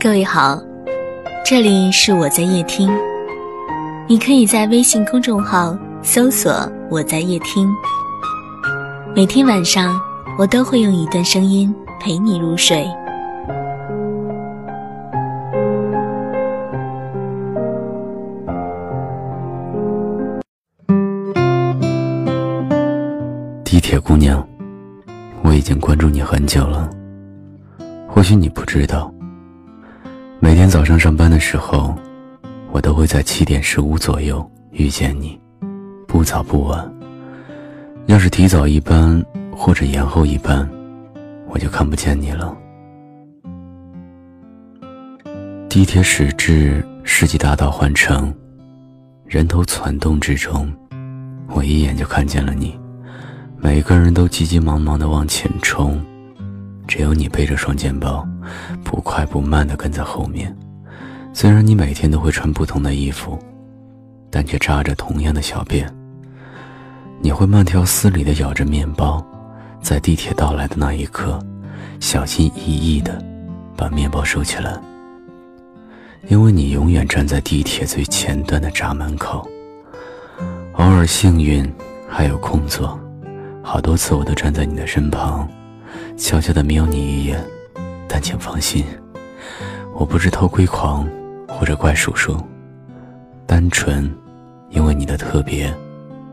各位好，这里是我在夜听，你可以在微信公众号搜索“我在夜听”，每天晚上我都会用一段声音陪你入睡。地铁姑娘，我已经关注你很久了。或许你不知道，每天早上上班的时候，我都会在七点十五左右遇见你，不早不晚。要是提早一班或者延后一班，我就看不见你了。地铁驶至世纪大道换乘，人头攒动之中，我一眼就看见了你。每个人都急急忙忙地往前冲，只有你背着双肩包，不快不慢地跟在后面。虽然你每天都会穿不同的衣服，但却扎着同样的小辫。你会慢条斯理地咬着面包，在地铁到来的那一刻，小心翼翼地把面包收起来，因为你永远站在地铁最前端的闸门口。偶尔幸运，还有空座。好多次我都站在你的身旁，悄悄地瞄你一眼，但请放心，我不是偷窥狂或者怪叔叔，单纯因为你的特别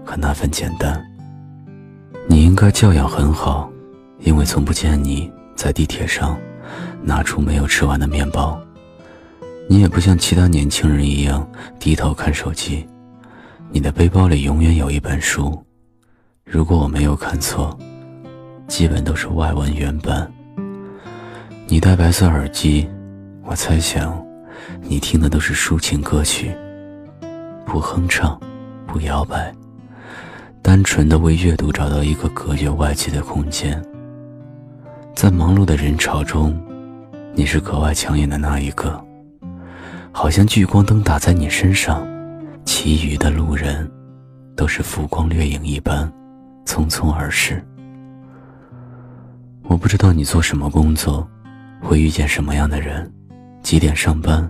和那份简单。你应该教养很好，因为从不见你在地铁上拿出没有吃完的面包，你也不像其他年轻人一样低头看手机，你的背包里永远有一本书。如果我没有看错，基本都是外文原版。你戴白色耳机，我猜想，你听的都是抒情歌曲，不哼唱，不摇摆，单纯的为阅读找到一个隔绝外界的空间。在忙碌的人潮中，你是格外抢眼的那一个，好像聚光灯打在你身上，其余的路人都是浮光掠影一般。匆匆而逝。我不知道你做什么工作，会遇见什么样的人，几点上班，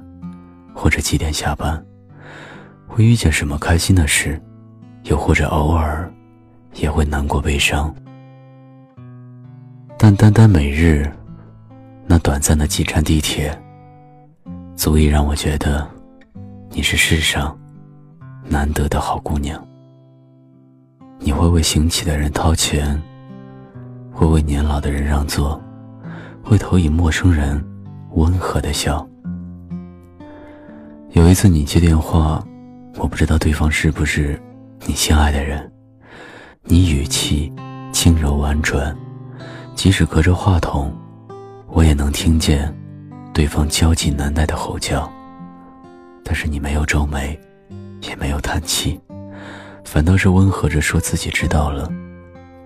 或者几点下班，会遇见什么开心的事，又或者偶尔也会难过悲伤。但单单每日那短暂的几站地铁，足以让我觉得你是世上难得的好姑娘。你会为行乞的人掏钱，会为年老的人让座，会投以陌生人温和的笑。有一次你接电话，我不知道对方是不是你心爱的人，你语气轻柔婉转，即使隔着话筒，我也能听见对方焦急难耐的吼叫。但是你没有皱眉，也没有叹气。反倒是温和着说自己知道了，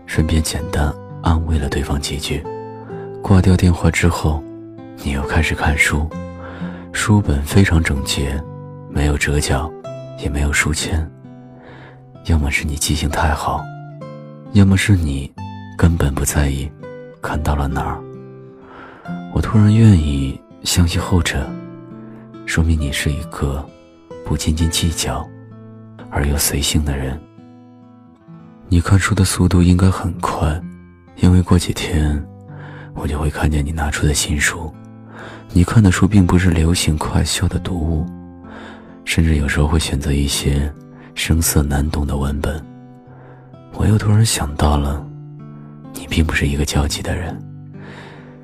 顺便简单安慰了对方几句。挂掉电话之后，你又开始看书，书本非常整洁，没有折角，也没有书签。要么是你记性太好，要么是你根本不在意看到了哪儿。我突然愿意相信后者，说明你是一个不斤斤计较。而又随性的人，你看书的速度应该很快，因为过几天，我就会看见你拿出的新书。你看的书并不是流行快销的读物，甚至有时候会选择一些生涩难懂的文本。我又突然想到了，你并不是一个焦急的人，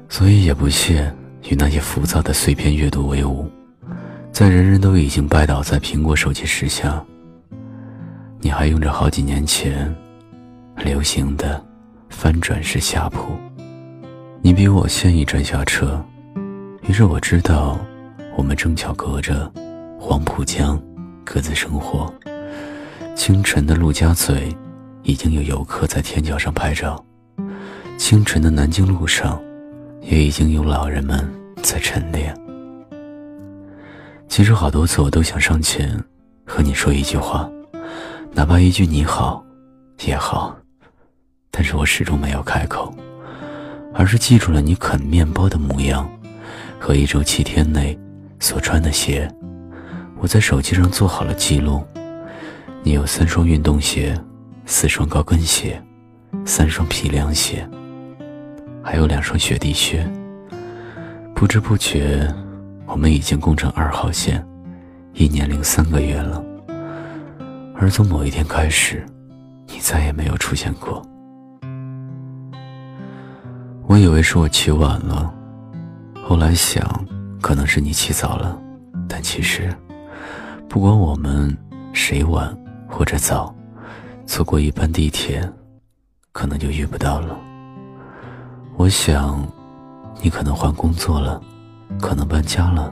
所以也不屑与那些浮躁的碎片阅读为伍。在人人都已经拜倒在苹果手机时下。你还用着好几年前流行的翻转式下铺，你比我先一站下车，于是我知道我们正巧隔着黄浦江各自生活。清晨的陆家嘴已经有游客在天桥上拍照，清晨的南京路上也已经有老人们在晨练。其实好多次我都想上前和你说一句话。哪怕一句你好，也好，但是我始终没有开口，而是记住了你啃面包的模样，和一周七天内所穿的鞋，我在手机上做好了记录。你有三双运动鞋，四双高跟鞋，三双皮凉鞋，还有两双雪地靴。不知不觉，我们已经共乘二号线一年零三个月了。而从某一天开始，你再也没有出现过。我以为是我起晚了，后来想，可能是你起早了，但其实，不管我们谁晚或者早，错过一班地铁，可能就遇不到了。我想，你可能换工作了，可能搬家了，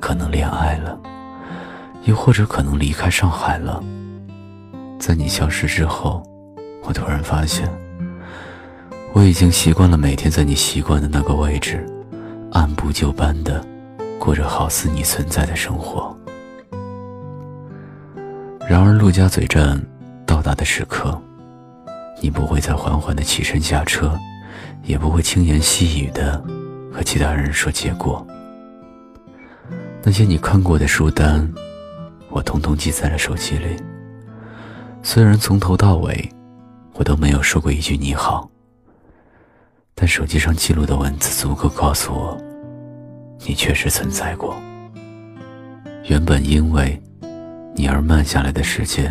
可能恋爱了，又或者可能离开上海了。在你消失之后，我突然发现。我已经习惯了每天在你习惯的那个位置，按部就班的过着好似你存在的生活。然而，陆家嘴站到达的时刻，你不会再缓缓的起身下车，也不会轻言细语的和其他人说结果。那些你看过的书单，我统统记在了手机里。虽然从头到尾，我都没有说过一句你好。但手机上记录的文字足够告诉我，你确实存在过。原本因为你而慢下来的时间，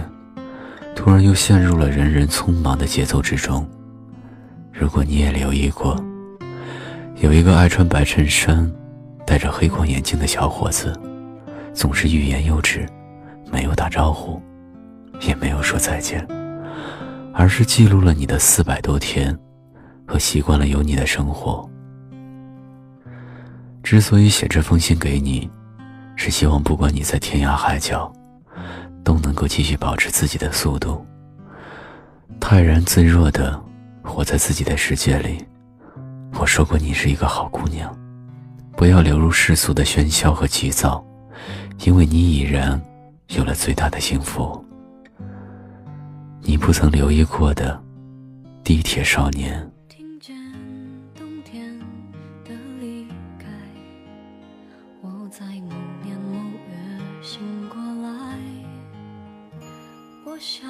突然又陷入了人人匆忙的节奏之中。如果你也留意过，有一个爱穿白衬衫、戴着黑框眼镜的小伙子，总是欲言又止，没有打招呼，也没有说再见，而是记录了你的四百多天。和习惯了有你的生活。之所以写这封信给你，是希望不管你在天涯海角，都能够继续保持自己的速度，泰然自若的活在自己的世界里。我说过，你是一个好姑娘，不要流入世俗的喧嚣和急躁，因为你已然有了最大的幸福。你不曾留意过的地铁少年。我想，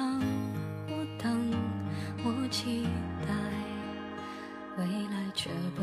我等，我期待，未来却不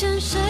见谁